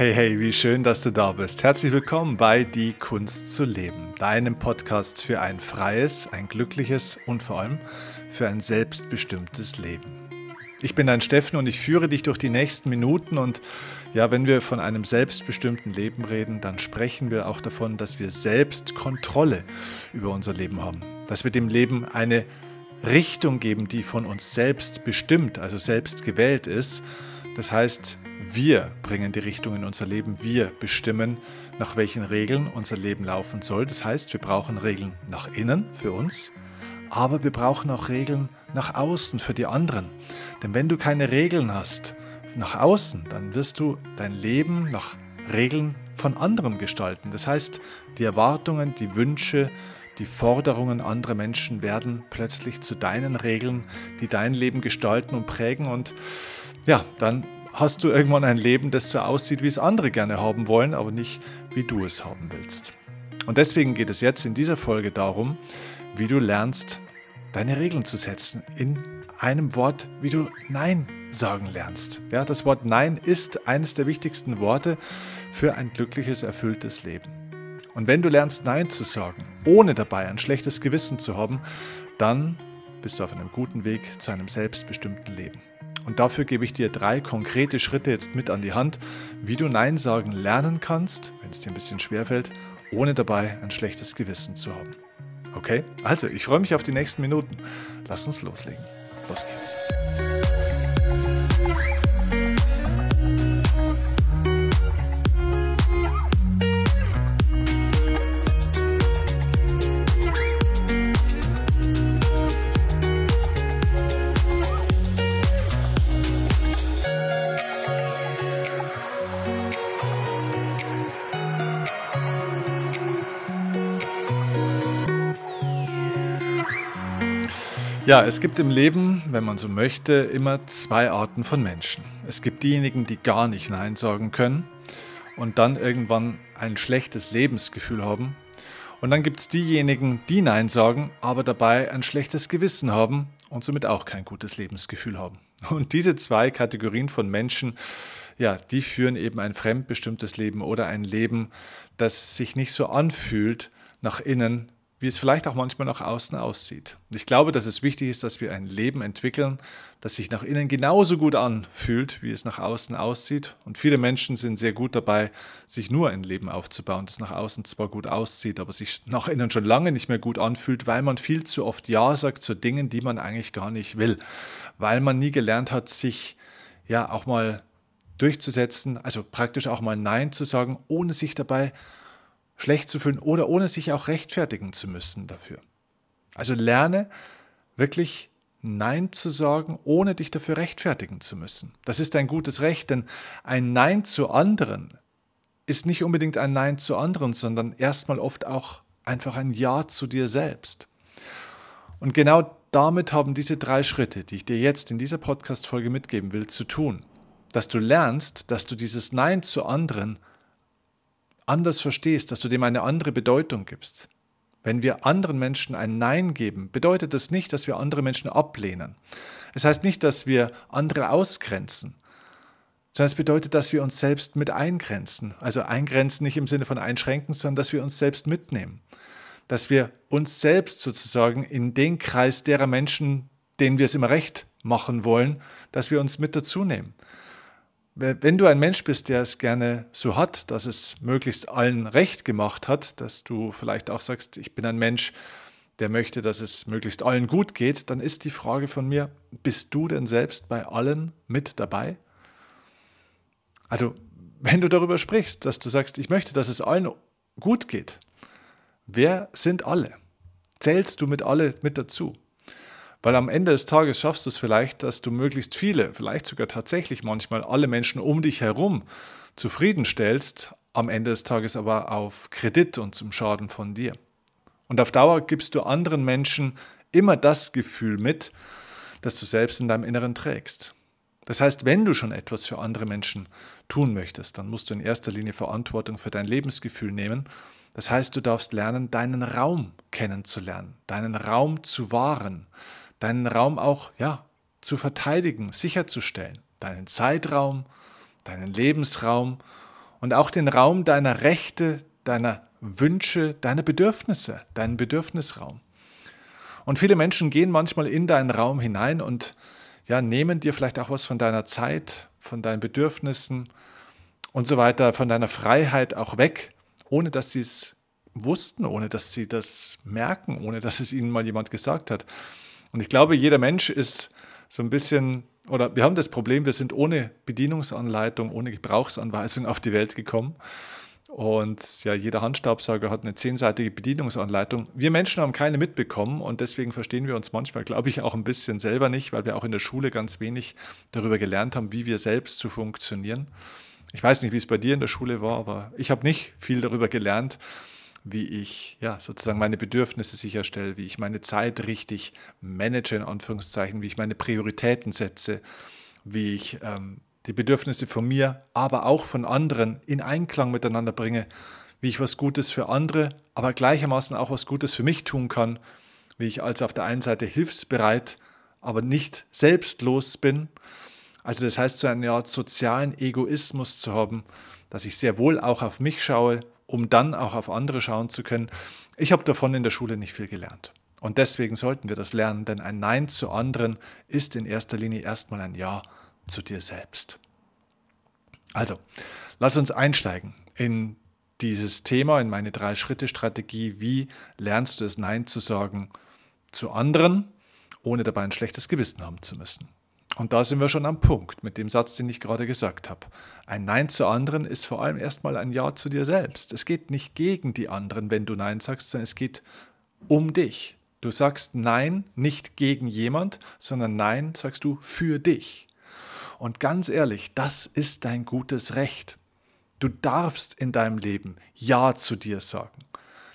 Hey, hey, wie schön, dass du da bist. Herzlich willkommen bei Die Kunst zu leben, deinem Podcast für ein freies, ein glückliches und vor allem für ein selbstbestimmtes Leben. Ich bin dein Steffen und ich führe dich durch die nächsten Minuten und ja, wenn wir von einem selbstbestimmten Leben reden, dann sprechen wir auch davon, dass wir selbst Kontrolle über unser Leben haben, dass wir dem Leben eine Richtung geben, die von uns selbst bestimmt, also selbst gewählt ist. Das heißt, wir bringen die Richtung in unser Leben, wir bestimmen, nach welchen Regeln unser Leben laufen soll. Das heißt, wir brauchen Regeln nach innen für uns, aber wir brauchen auch Regeln nach außen für die anderen. Denn wenn du keine Regeln hast nach außen, dann wirst du dein Leben nach Regeln von anderen gestalten. Das heißt, die Erwartungen, die Wünsche, die Forderungen anderer Menschen werden plötzlich zu deinen Regeln, die dein Leben gestalten und prägen. Und ja, dann hast du irgendwann ein Leben, das so aussieht, wie es andere gerne haben wollen, aber nicht, wie du es haben willst. Und deswegen geht es jetzt in dieser Folge darum, wie du lernst, deine Regeln zu setzen. In einem Wort, wie du Nein sagen lernst. Ja, das Wort Nein ist eines der wichtigsten Worte für ein glückliches, erfülltes Leben. Und wenn du lernst Nein zu sagen, ohne dabei ein schlechtes Gewissen zu haben, dann bist du auf einem guten Weg zu einem selbstbestimmten Leben. Und dafür gebe ich dir drei konkrete Schritte jetzt mit an die Hand, wie du Nein sagen lernen kannst, wenn es dir ein bisschen schwerfällt, ohne dabei ein schlechtes Gewissen zu haben. Okay, also ich freue mich auf die nächsten Minuten. Lass uns loslegen. Los geht's. Ja, es gibt im Leben, wenn man so möchte, immer zwei Arten von Menschen. Es gibt diejenigen, die gar nicht Nein sagen können und dann irgendwann ein schlechtes Lebensgefühl haben. Und dann gibt es diejenigen, die Nein sagen, aber dabei ein schlechtes Gewissen haben und somit auch kein gutes Lebensgefühl haben. Und diese zwei Kategorien von Menschen, ja, die führen eben ein fremdbestimmtes Leben oder ein Leben, das sich nicht so anfühlt nach innen, wie es vielleicht auch manchmal nach außen aussieht. Und ich glaube, dass es wichtig ist, dass wir ein Leben entwickeln, das sich nach innen genauso gut anfühlt, wie es nach außen aussieht. Und viele Menschen sind sehr gut dabei, sich nur ein Leben aufzubauen, das nach außen zwar gut aussieht, aber sich nach innen schon lange nicht mehr gut anfühlt, weil man viel zu oft Ja sagt zu Dingen, die man eigentlich gar nicht will. Weil man nie gelernt hat, sich ja auch mal durchzusetzen, also praktisch auch mal Nein zu sagen, ohne sich dabei schlecht zu fühlen oder ohne sich auch rechtfertigen zu müssen dafür. Also lerne wirklich Nein zu sagen, ohne dich dafür rechtfertigen zu müssen. Das ist ein gutes Recht, denn ein Nein zu anderen ist nicht unbedingt ein Nein zu anderen, sondern erstmal oft auch einfach ein Ja zu dir selbst. Und genau damit haben diese drei Schritte, die ich dir jetzt in dieser Podcast-Folge mitgeben will, zu tun. Dass du lernst, dass du dieses Nein zu anderen anders verstehst, dass du dem eine andere Bedeutung gibst. Wenn wir anderen Menschen ein Nein geben, bedeutet das nicht, dass wir andere Menschen ablehnen. Es heißt nicht, dass wir andere ausgrenzen, sondern es bedeutet, dass wir uns selbst mit eingrenzen. Also eingrenzen nicht im Sinne von einschränken, sondern dass wir uns selbst mitnehmen. Dass wir uns selbst sozusagen in den Kreis derer Menschen, denen wir es immer recht machen wollen, dass wir uns mit dazu nehmen. Wenn du ein Mensch bist, der es gerne so hat, dass es möglichst allen recht gemacht hat, dass du vielleicht auch sagst, ich bin ein Mensch, der möchte, dass es möglichst allen gut geht, dann ist die Frage von mir, bist du denn selbst bei allen mit dabei? Also, wenn du darüber sprichst, dass du sagst, ich möchte, dass es allen gut geht, wer sind alle? Zählst du mit alle mit dazu? Weil am Ende des Tages schaffst du es vielleicht, dass du möglichst viele, vielleicht sogar tatsächlich manchmal alle Menschen um dich herum zufriedenstellst, am Ende des Tages aber auf Kredit und zum Schaden von dir. Und auf Dauer gibst du anderen Menschen immer das Gefühl mit, das du selbst in deinem Inneren trägst. Das heißt, wenn du schon etwas für andere Menschen tun möchtest, dann musst du in erster Linie Verantwortung für dein Lebensgefühl nehmen. Das heißt, du darfst lernen, deinen Raum kennenzulernen, deinen Raum zu wahren, deinen Raum auch ja, zu verteidigen, sicherzustellen. Deinen Zeitraum, deinen Lebensraum und auch den Raum deiner Rechte, deiner Wünsche, deiner Bedürfnisse, deinen Bedürfnisraum. Und viele Menschen gehen manchmal in deinen Raum hinein und ja, nehmen dir vielleicht auch was von deiner Zeit, von deinen Bedürfnissen und so weiter, von deiner Freiheit auch weg, ohne dass sie es wussten, ohne dass sie das merken, ohne dass es ihnen mal jemand gesagt hat. Und ich glaube, jeder Mensch ist so ein bisschen, oder wir haben das Problem, wir sind ohne Bedienungsanleitung, ohne Gebrauchsanweisung auf die Welt gekommen. Und ja, jeder Handstaubsauger hat eine zehnseitige Bedienungsanleitung. Wir Menschen haben keine mitbekommen und deswegen verstehen wir uns manchmal, glaube ich, auch ein bisschen selber nicht, weil wir auch in der Schule ganz wenig darüber gelernt haben, wie wir selbst zu funktionieren. Ich weiß nicht, wie es bei dir in der Schule war, aber ich habe nicht viel darüber gelernt, wie ich ja sozusagen meine Bedürfnisse sicherstelle, wie ich meine Zeit richtig manage, in Anführungszeichen, wie ich meine Prioritäten setze, wie ich ähm, die Bedürfnisse von mir, aber auch von anderen in Einklang miteinander bringe, wie ich was Gutes für andere, aber gleichermaßen auch was Gutes für mich tun kann, wie ich also auf der einen Seite hilfsbereit, aber nicht selbstlos bin. Also das heißt, so eine Art sozialen Egoismus zu haben, dass ich sehr wohl auch auf mich schaue um dann auch auf andere schauen zu können. Ich habe davon in der Schule nicht viel gelernt. Und deswegen sollten wir das lernen, denn ein Nein zu anderen ist in erster Linie erstmal ein Ja zu dir selbst. Also, lass uns einsteigen in dieses Thema, in meine Drei-Schritte-Strategie. Wie lernst du es, Nein zu sagen zu anderen, ohne dabei ein schlechtes Gewissen haben zu müssen? Und da sind wir schon am Punkt mit dem Satz, den ich gerade gesagt habe. Ein Nein zu anderen ist vor allem erstmal ein Ja zu dir selbst. Es geht nicht gegen die anderen, wenn du Nein sagst, sondern es geht um dich. Du sagst Nein nicht gegen jemand, sondern Nein sagst du für dich. Und ganz ehrlich, das ist dein gutes Recht. Du darfst in deinem Leben Ja zu dir sagen.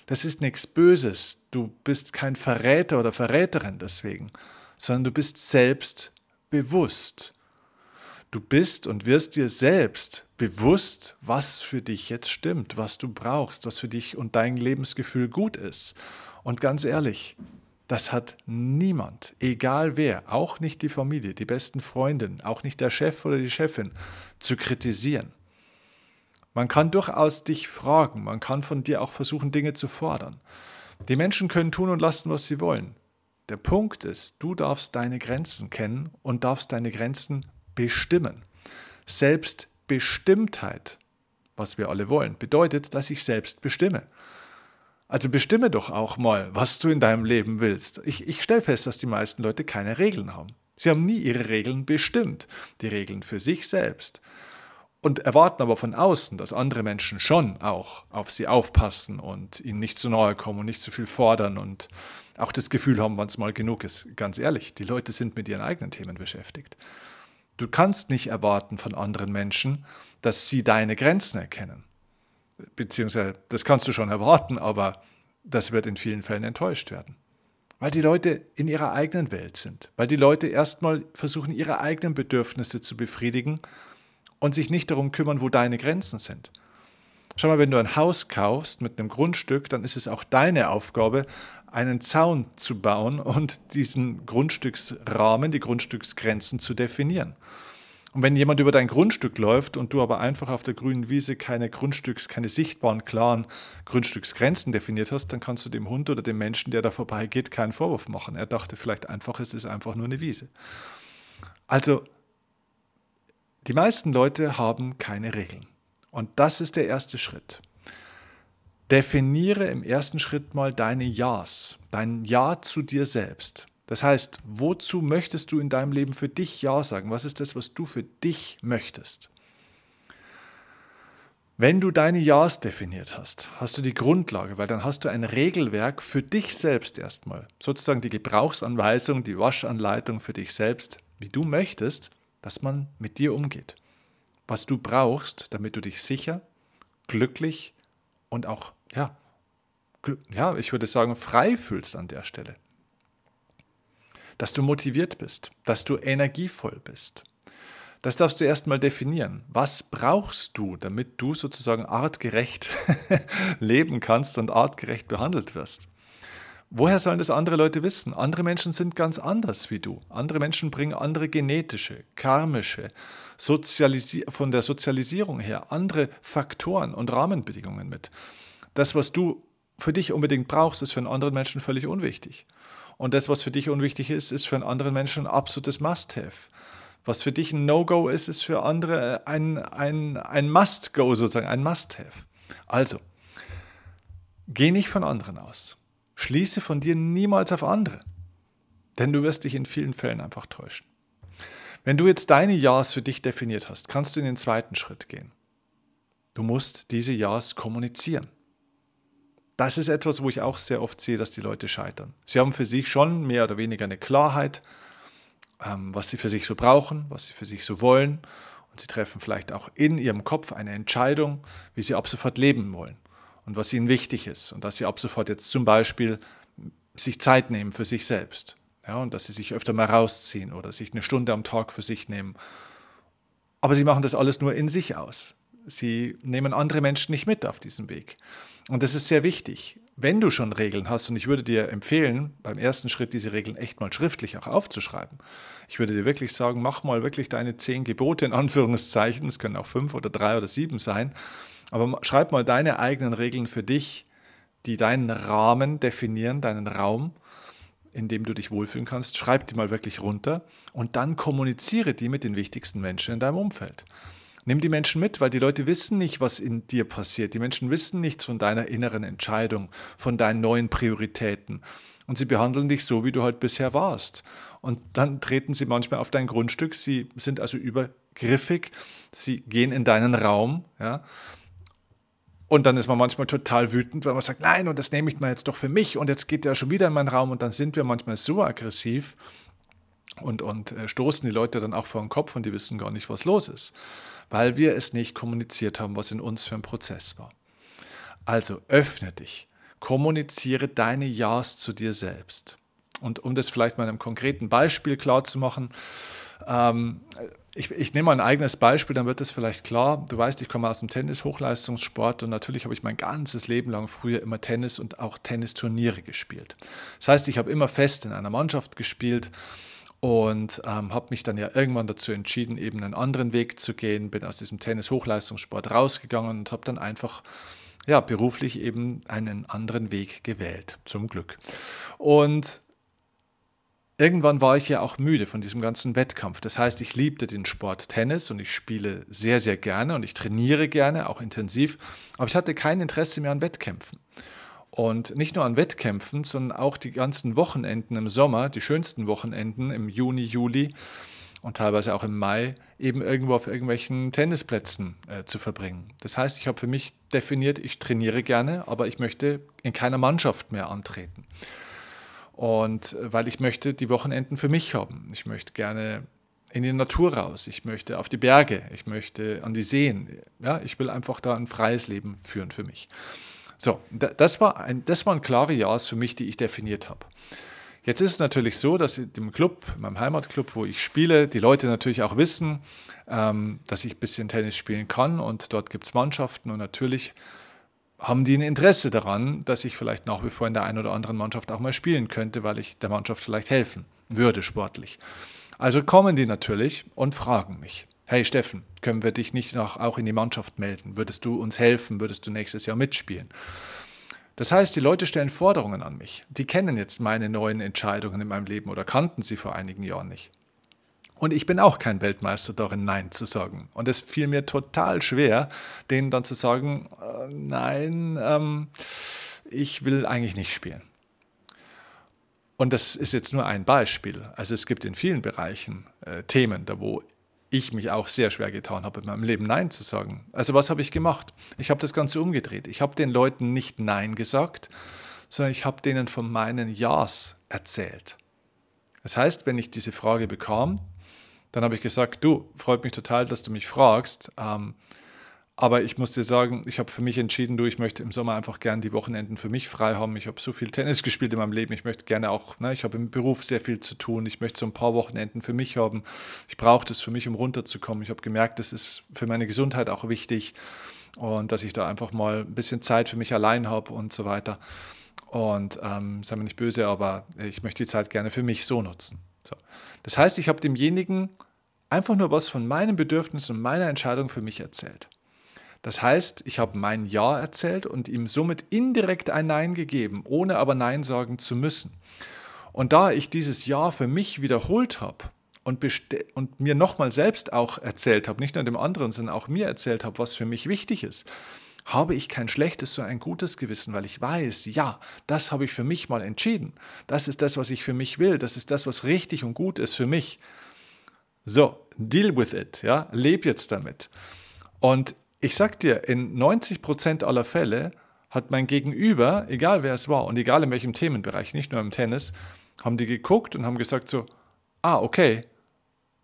Das ist nichts Böses. Du bist kein Verräter oder Verräterin deswegen, sondern du bist selbst bewusst. Du bist und wirst dir selbst bewusst, was für dich jetzt stimmt, was du brauchst, was für dich und dein Lebensgefühl gut ist. Und ganz ehrlich, das hat niemand, egal wer, auch nicht die Familie, die besten Freundinnen, auch nicht der Chef oder die Chefin, zu kritisieren. Man kann durchaus dich fragen, man kann von dir auch versuchen, Dinge zu fordern. Die Menschen können tun und lassen, was sie wollen. Der Punkt ist, du darfst deine Grenzen kennen und darfst deine Grenzen bestimmen. Selbstbestimmtheit, was wir alle wollen, bedeutet, dass ich selbst bestimme. Also bestimme doch auch mal, was du in deinem Leben willst. Ich, ich stelle fest, dass die meisten Leute keine Regeln haben. Sie haben nie ihre Regeln bestimmt, die Regeln für sich selbst und erwarten aber von außen, dass andere Menschen schon auch auf sie aufpassen und ihnen nicht zu nahe kommen und nicht zu viel fordern und auch das Gefühl haben, wann es mal genug ist. Ganz ehrlich, die Leute sind mit ihren eigenen Themen beschäftigt. Du kannst nicht erwarten von anderen Menschen, dass sie deine Grenzen erkennen. Beziehungsweise, das kannst du schon erwarten, aber das wird in vielen Fällen enttäuscht werden. Weil die Leute in ihrer eigenen Welt sind. Weil die Leute erstmal versuchen, ihre eigenen Bedürfnisse zu befriedigen und sich nicht darum kümmern, wo deine Grenzen sind. Schau mal, wenn du ein Haus kaufst mit einem Grundstück, dann ist es auch deine Aufgabe, einen Zaun zu bauen und diesen Grundstücksrahmen, die Grundstücksgrenzen zu definieren. Und wenn jemand über dein Grundstück läuft und du aber einfach auf der grünen Wiese keine Grundstücks, keine sichtbaren, klaren Grundstücksgrenzen definiert hast, dann kannst du dem Hund oder dem Menschen, der da vorbeigeht, keinen Vorwurf machen. Er dachte vielleicht einfach, es ist einfach nur eine Wiese. Also die meisten Leute haben keine Regeln. Und das ist der erste Schritt. Definiere im ersten Schritt mal deine Ja's, dein Ja zu dir selbst. Das heißt, wozu möchtest du in deinem Leben für dich Ja sagen? Was ist das, was du für dich möchtest? Wenn du deine Ja's definiert hast, hast du die Grundlage, weil dann hast du ein Regelwerk für dich selbst erstmal. Sozusagen die Gebrauchsanweisung, die Waschanleitung für dich selbst, wie du möchtest, dass man mit dir umgeht. Was du brauchst, damit du dich sicher, glücklich und auch, ja, ja, ich würde sagen, frei fühlst an der Stelle. Dass du motiviert bist, dass du energievoll bist. Das darfst du erstmal definieren. Was brauchst du, damit du sozusagen artgerecht leben kannst und artgerecht behandelt wirst? Woher sollen das andere Leute wissen? Andere Menschen sind ganz anders wie du. Andere Menschen bringen andere genetische, karmische, von der Sozialisierung her andere Faktoren und Rahmenbedingungen mit. Das, was du für dich unbedingt brauchst, ist für einen anderen Menschen völlig unwichtig. Und das, was für dich unwichtig ist, ist für einen anderen Menschen ein absolutes Must-Have. Was für dich ein No-Go ist, ist für andere ein, ein, ein Must-Go sozusagen, ein Must-Have. Also, geh nicht von anderen aus. Schließe von dir niemals auf andere. Denn du wirst dich in vielen Fällen einfach täuschen. Wenn du jetzt deine Ja's für dich definiert hast, kannst du in den zweiten Schritt gehen. Du musst diese Ja's kommunizieren. Das ist etwas, wo ich auch sehr oft sehe, dass die Leute scheitern. Sie haben für sich schon mehr oder weniger eine Klarheit, ähm, was sie für sich so brauchen, was sie für sich so wollen. Und sie treffen vielleicht auch in ihrem Kopf eine Entscheidung, wie sie ab sofort leben wollen und was ihnen wichtig ist. Und dass sie ab sofort jetzt zum Beispiel sich Zeit nehmen für sich selbst. Ja, und dass sie sich öfter mal rausziehen oder sich eine Stunde am Tag für sich nehmen. Aber sie machen das alles nur in sich aus. Sie nehmen andere Menschen nicht mit auf diesem Weg. Und das ist sehr wichtig. Wenn du schon Regeln hast, und ich würde dir empfehlen, beim ersten Schritt diese Regeln echt mal schriftlich auch aufzuschreiben. Ich würde dir wirklich sagen, mach mal wirklich deine zehn Gebote in Anführungszeichen, es können auch fünf oder drei oder sieben sein, aber schreib mal deine eigenen Regeln für dich, die deinen Rahmen definieren, deinen Raum, in dem du dich wohlfühlen kannst. Schreib die mal wirklich runter und dann kommuniziere die mit den wichtigsten Menschen in deinem Umfeld. Nimm die Menschen mit, weil die Leute wissen nicht, was in dir passiert. Die Menschen wissen nichts von deiner inneren Entscheidung, von deinen neuen Prioritäten. Und sie behandeln dich so, wie du halt bisher warst. Und dann treten sie manchmal auf dein Grundstück. Sie sind also übergriffig. Sie gehen in deinen Raum. Ja. Und dann ist man manchmal total wütend, weil man sagt, nein, und das nehme ich mal jetzt doch für mich und jetzt geht der schon wieder in meinen Raum und dann sind wir manchmal so aggressiv und, und äh, stoßen die Leute dann auch vor den Kopf und die wissen gar nicht, was los ist weil wir es nicht kommuniziert haben, was in uns für ein Prozess war. Also öffne dich, kommuniziere deine Ja's zu dir selbst. Und um das vielleicht mal in einem konkreten Beispiel klar zu machen, ähm, ich, ich, nehme mal ein eigenes Beispiel, dann wird es vielleicht klar. Du weißt, ich komme aus dem Tennis, Hochleistungssport und natürlich habe ich mein ganzes Leben lang früher immer Tennis und auch Tennisturniere gespielt. Das heißt, ich habe immer fest in einer Mannschaft gespielt und ähm, habe mich dann ja irgendwann dazu entschieden, eben einen anderen Weg zu gehen, bin aus diesem Tennis-Hochleistungssport rausgegangen und habe dann einfach ja, beruflich eben einen anderen Weg gewählt, zum Glück. Und irgendwann war ich ja auch müde von diesem ganzen Wettkampf. Das heißt, ich liebte den Sport Tennis und ich spiele sehr, sehr gerne und ich trainiere gerne, auch intensiv, aber ich hatte kein Interesse mehr an Wettkämpfen. Und nicht nur an Wettkämpfen, sondern auch die ganzen Wochenenden im Sommer, die schönsten Wochenenden im Juni, Juli und teilweise auch im Mai, eben irgendwo auf irgendwelchen Tennisplätzen äh, zu verbringen. Das heißt, ich habe für mich definiert, ich trainiere gerne, aber ich möchte in keiner Mannschaft mehr antreten. Und äh, weil ich möchte die Wochenenden für mich haben. Ich möchte gerne in die Natur raus, ich möchte auf die Berge, ich möchte an die Seen. Ja, ich will einfach da ein freies Leben führen für mich. So, das, war ein, das waren klare Ja's für mich, die ich definiert habe. Jetzt ist es natürlich so, dass im Club, in meinem Heimatclub, wo ich spiele, die Leute natürlich auch wissen, ähm, dass ich ein bisschen Tennis spielen kann und dort gibt es Mannschaften und natürlich haben die ein Interesse daran, dass ich vielleicht nach wie vor in der einen oder anderen Mannschaft auch mal spielen könnte, weil ich der Mannschaft vielleicht helfen würde sportlich. Also kommen die natürlich und fragen mich hey Steffen, können wir dich nicht noch auch in die Mannschaft melden? Würdest du uns helfen? Würdest du nächstes Jahr mitspielen? Das heißt, die Leute stellen Forderungen an mich. Die kennen jetzt meine neuen Entscheidungen in meinem Leben oder kannten sie vor einigen Jahren nicht. Und ich bin auch kein Weltmeister darin, Nein zu sagen. Und es fiel mir total schwer, denen dann zu sagen, äh, nein, ähm, ich will eigentlich nicht spielen. Und das ist jetzt nur ein Beispiel. Also es gibt in vielen Bereichen äh, Themen, da wo ich mich auch sehr schwer getan habe, in meinem Leben Nein zu sagen. Also was habe ich gemacht? Ich habe das Ganze umgedreht. Ich habe den Leuten nicht Nein gesagt, sondern ich habe denen von meinen Ja's erzählt. Das heißt, wenn ich diese Frage bekam, dann habe ich gesagt, du, freut mich total, dass du mich fragst. Ähm, aber ich muss dir sagen, ich habe für mich entschieden, du, ich möchte im Sommer einfach gerne die Wochenenden für mich frei haben. Ich habe so viel Tennis gespielt in meinem Leben. Ich möchte gerne auch, ne, ich habe im Beruf sehr viel zu tun. Ich möchte so ein paar Wochenenden für mich haben. Ich brauche das für mich, um runterzukommen. Ich habe gemerkt, das ist für meine Gesundheit auch wichtig und dass ich da einfach mal ein bisschen Zeit für mich allein habe und so weiter. Und ähm, sei mir nicht böse, aber ich möchte die Zeit gerne für mich so nutzen. So. Das heißt, ich habe demjenigen einfach nur was von meinen Bedürfnissen und meiner Entscheidung für mich erzählt. Das heißt, ich habe mein Ja erzählt und ihm somit indirekt ein Nein gegeben, ohne aber Nein sagen zu müssen. Und da ich dieses Ja für mich wiederholt habe und, und mir nochmal selbst auch erzählt habe, nicht nur dem anderen, sondern auch mir erzählt habe, was für mich wichtig ist, habe ich kein schlechtes, sondern ein gutes Gewissen, weil ich weiß, ja, das habe ich für mich mal entschieden. Das ist das, was ich für mich will. Das ist das, was richtig und gut ist für mich. So, deal with it, ja, leb jetzt damit. Und ich sag dir, in 90 Prozent aller Fälle hat mein Gegenüber, egal wer es war und egal in welchem Themenbereich, nicht nur im Tennis, haben die geguckt und haben gesagt so, ah, okay,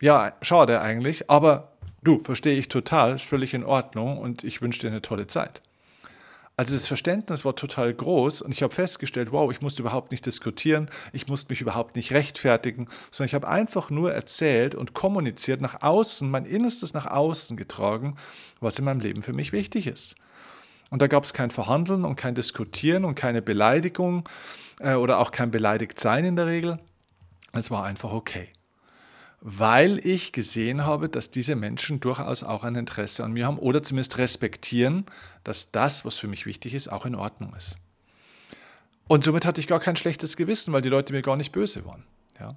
ja, schade eigentlich, aber du, verstehe ich total, ist völlig in Ordnung und ich wünsche dir eine tolle Zeit. Also das Verständnis war total groß und ich habe festgestellt, wow, ich musste überhaupt nicht diskutieren, ich musste mich überhaupt nicht rechtfertigen, sondern ich habe einfach nur erzählt und kommuniziert nach außen, mein Innerstes nach außen getragen, was in meinem Leben für mich wichtig ist. Und da gab es kein Verhandeln und kein Diskutieren und keine Beleidigung äh, oder auch kein Beleidigtsein in der Regel. Es war einfach okay weil ich gesehen habe, dass diese Menschen durchaus auch ein Interesse an mir haben oder zumindest respektieren, dass das, was für mich wichtig ist, auch in Ordnung ist. Und somit hatte ich gar kein schlechtes Gewissen, weil die Leute mir gar nicht böse waren. Ja.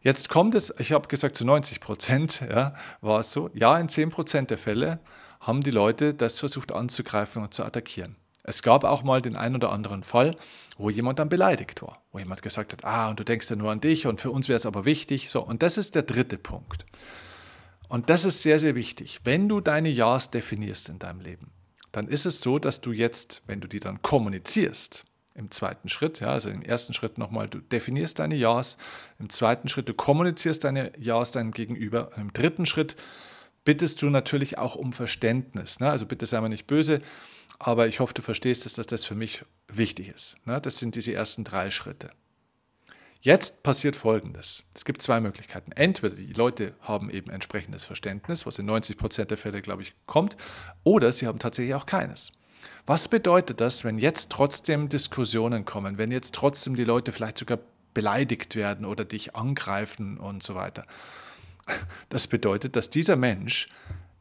Jetzt kommt es, ich habe gesagt, zu 90 Prozent ja, war es so, ja, in 10 Prozent der Fälle haben die Leute das versucht anzugreifen und zu attackieren. Es gab auch mal den einen oder anderen Fall, wo jemand dann beleidigt war, wo jemand gesagt hat, ah, und du denkst ja nur an dich und für uns wäre es aber wichtig. So, und das ist der dritte Punkt. Und das ist sehr, sehr wichtig. Wenn du deine Ja's definierst in deinem Leben, dann ist es so, dass du jetzt, wenn du die dann kommunizierst, im zweiten Schritt, ja, also im ersten Schritt nochmal, du definierst deine Ja's, im zweiten Schritt, du kommunizierst deine Ja's deinem Gegenüber, im dritten Schritt bittest du natürlich auch um Verständnis. Ne? Also bitte sei mir nicht böse, aber ich hoffe, du verstehst es, dass das für mich wichtig ist. Ne? Das sind diese ersten drei Schritte. Jetzt passiert Folgendes. Es gibt zwei Möglichkeiten. Entweder die Leute haben eben entsprechendes Verständnis, was in 90 Prozent der Fälle, glaube ich, kommt, oder sie haben tatsächlich auch keines. Was bedeutet das, wenn jetzt trotzdem Diskussionen kommen, wenn jetzt trotzdem die Leute vielleicht sogar beleidigt werden oder dich angreifen und so weiter? Das bedeutet, dass dieser Mensch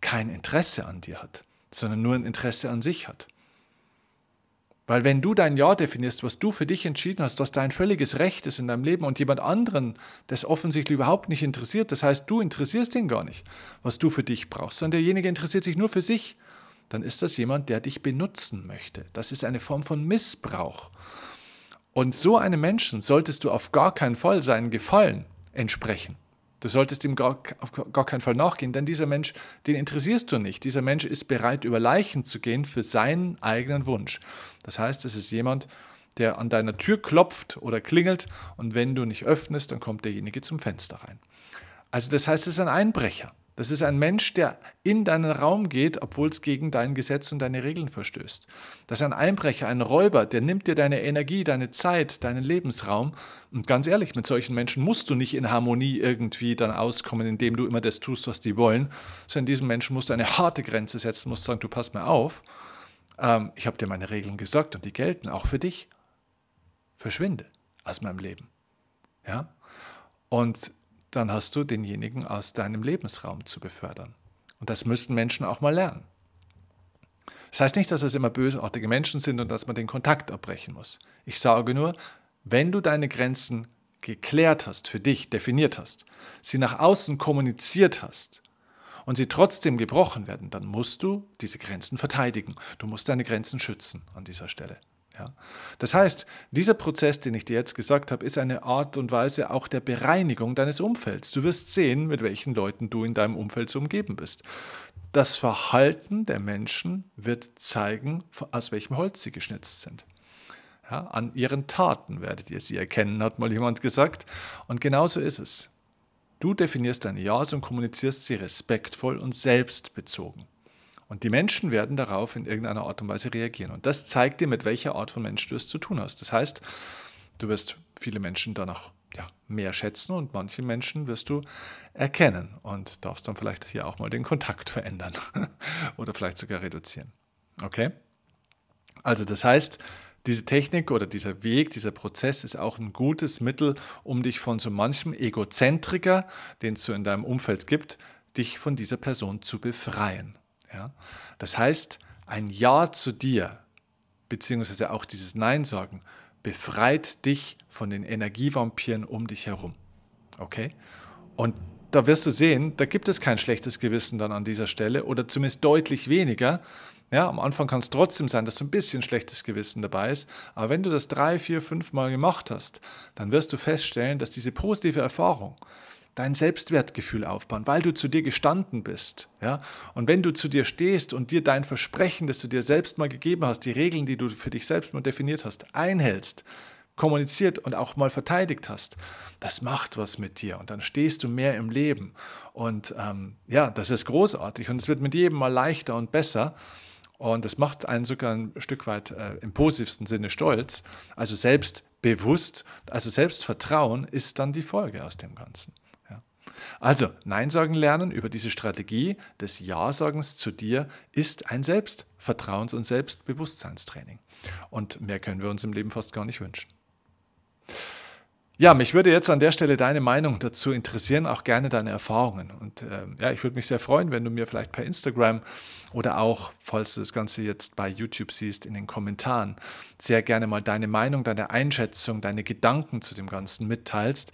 kein Interesse an dir hat, sondern nur ein Interesse an sich hat. Weil wenn du dein Ja definierst, was du für dich entschieden hast, was dein völliges Recht ist in deinem Leben und jemand anderen das offensichtlich überhaupt nicht interessiert, das heißt, du interessierst ihn gar nicht, was du für dich brauchst, sondern derjenige interessiert sich nur für sich, dann ist das jemand, der dich benutzen möchte. Das ist eine Form von Missbrauch. Und so einem Menschen solltest du auf gar keinen Fall seinen Gefallen entsprechen. Du solltest ihm gar, auf gar keinen Fall nachgehen, denn dieser Mensch, den interessierst du nicht. Dieser Mensch ist bereit, über Leichen zu gehen für seinen eigenen Wunsch. Das heißt, es ist jemand, der an deiner Tür klopft oder klingelt und wenn du nicht öffnest, dann kommt derjenige zum Fenster rein. Also das heißt, es ist ein Einbrecher. Das ist ein Mensch, der in deinen Raum geht, obwohl es gegen dein Gesetz und deine Regeln verstößt. Das ist ein Einbrecher, ein Räuber, der nimmt dir deine Energie, deine Zeit, deinen Lebensraum. Und ganz ehrlich, mit solchen Menschen musst du nicht in Harmonie irgendwie dann auskommen, indem du immer das tust, was die wollen, sondern diesen Menschen musst du eine harte Grenze setzen, musst sagen, du passt mir auf. Ähm, ich habe dir meine Regeln gesagt und die gelten auch für dich. Verschwinde aus meinem Leben. Ja? Und dann hast du denjenigen aus deinem Lebensraum zu befördern. Und das müssten Menschen auch mal lernen. Das heißt nicht, dass es immer bösartige Menschen sind und dass man den Kontakt abbrechen muss. Ich sage nur, wenn du deine Grenzen geklärt hast, für dich definiert hast, sie nach außen kommuniziert hast und sie trotzdem gebrochen werden, dann musst du diese Grenzen verteidigen. Du musst deine Grenzen schützen an dieser Stelle. Ja. Das heißt, dieser Prozess, den ich dir jetzt gesagt habe, ist eine Art und Weise auch der Bereinigung deines Umfelds. Du wirst sehen, mit welchen Leuten du in deinem Umfeld umgeben bist. Das Verhalten der Menschen wird zeigen, aus welchem Holz sie geschnitzt sind. Ja, an ihren Taten werdet ihr sie erkennen, hat mal jemand gesagt. Und genauso ist es. Du definierst deine Ja's und kommunizierst sie respektvoll und selbstbezogen. Und die Menschen werden darauf in irgendeiner Art und Weise reagieren. Und das zeigt dir, mit welcher Art von Mensch du es zu tun hast. Das heißt, du wirst viele Menschen danach ja, mehr schätzen und manche Menschen wirst du erkennen und darfst dann vielleicht hier auch mal den Kontakt verändern oder vielleicht sogar reduzieren. Okay? Also das heißt, Diese Technik oder dieser Weg, dieser Prozess ist auch ein gutes Mittel, um dich von so manchem Egozentriker, den es so in deinem Umfeld gibt, dich von dieser Person zu befreien. Ja? Das heißt, ein Ja zu dir, beziehungsweise auch dieses Nein sagen, befreit dich von den Energievampiren um dich herum. Okay? Und da wirst du sehen, da gibt es kein schlechtes Gewissen dann an dieser Stelle oder zumindest deutlich weniger. Ja, am Anfang kann es trotzdem sein, dass so ein bisschen schlechtes Gewissen dabei ist. Aber wenn du das drei, vier, fünf Mal gemacht hast, dann wirst du feststellen, dass diese positive Erfahrung, dein Selbstwertgefühl aufbauen, weil du zu dir gestanden bist. Ja? Und wenn du zu dir stehst und dir dein Versprechen, das du dir selbst mal gegeben hast, die Regeln, die du für dich selbst mal definiert hast, einhältst, kommuniziert und auch mal verteidigt hast, das macht was mit dir und dann stehst du mehr im Leben. Und ähm, ja, das ist großartig und es wird mit jedem mal leichter und besser. Und das macht einen sogar ein Stück weit äh, im positivsten Sinne stolz. Also selbstbewusst, also Selbstvertrauen ist dann die Folge aus dem Ganzen. Also, Nein sagen lernen über diese Strategie des Ja-Sagens zu dir ist ein Selbstvertrauens- und Selbstbewusstseinstraining. Und mehr können wir uns im Leben fast gar nicht wünschen. Ja, mich würde jetzt an der Stelle deine Meinung dazu interessieren, auch gerne deine Erfahrungen. Und äh, ja, ich würde mich sehr freuen, wenn du mir vielleicht per Instagram oder auch, falls du das Ganze jetzt bei YouTube siehst, in den Kommentaren sehr gerne mal deine Meinung, deine Einschätzung, deine Gedanken zu dem Ganzen mitteilst.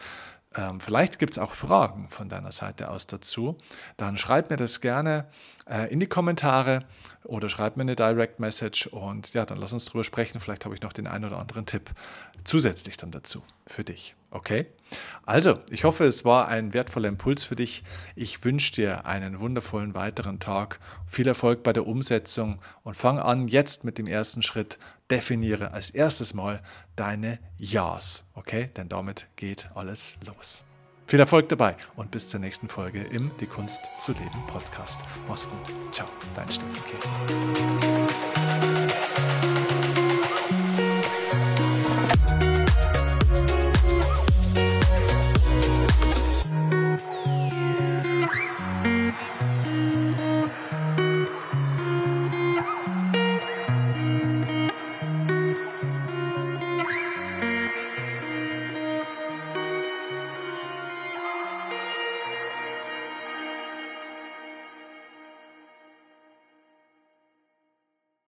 Ähm, vielleicht gibt es auch Fragen von deiner Seite aus dazu. Dann schreib mir das gerne äh, in die Kommentare oder schreib mir eine Direct Message und ja, dann lass uns drüber sprechen. Vielleicht habe ich noch den einen oder anderen Tipp zusätzlich dann dazu für dich. Okay? Also, ich hoffe, es war ein wertvoller Impuls für dich. Ich wünsche dir einen wundervollen weiteren Tag, viel Erfolg bei der Umsetzung und fang an jetzt mit dem ersten Schritt. Definiere als erstes Mal deine Ja's. Okay? Denn damit geht alles los. Viel Erfolg dabei und bis zur nächsten Folge im Die Kunst zu leben Podcast. Mach's gut. Ciao, dein Steffen Käfer.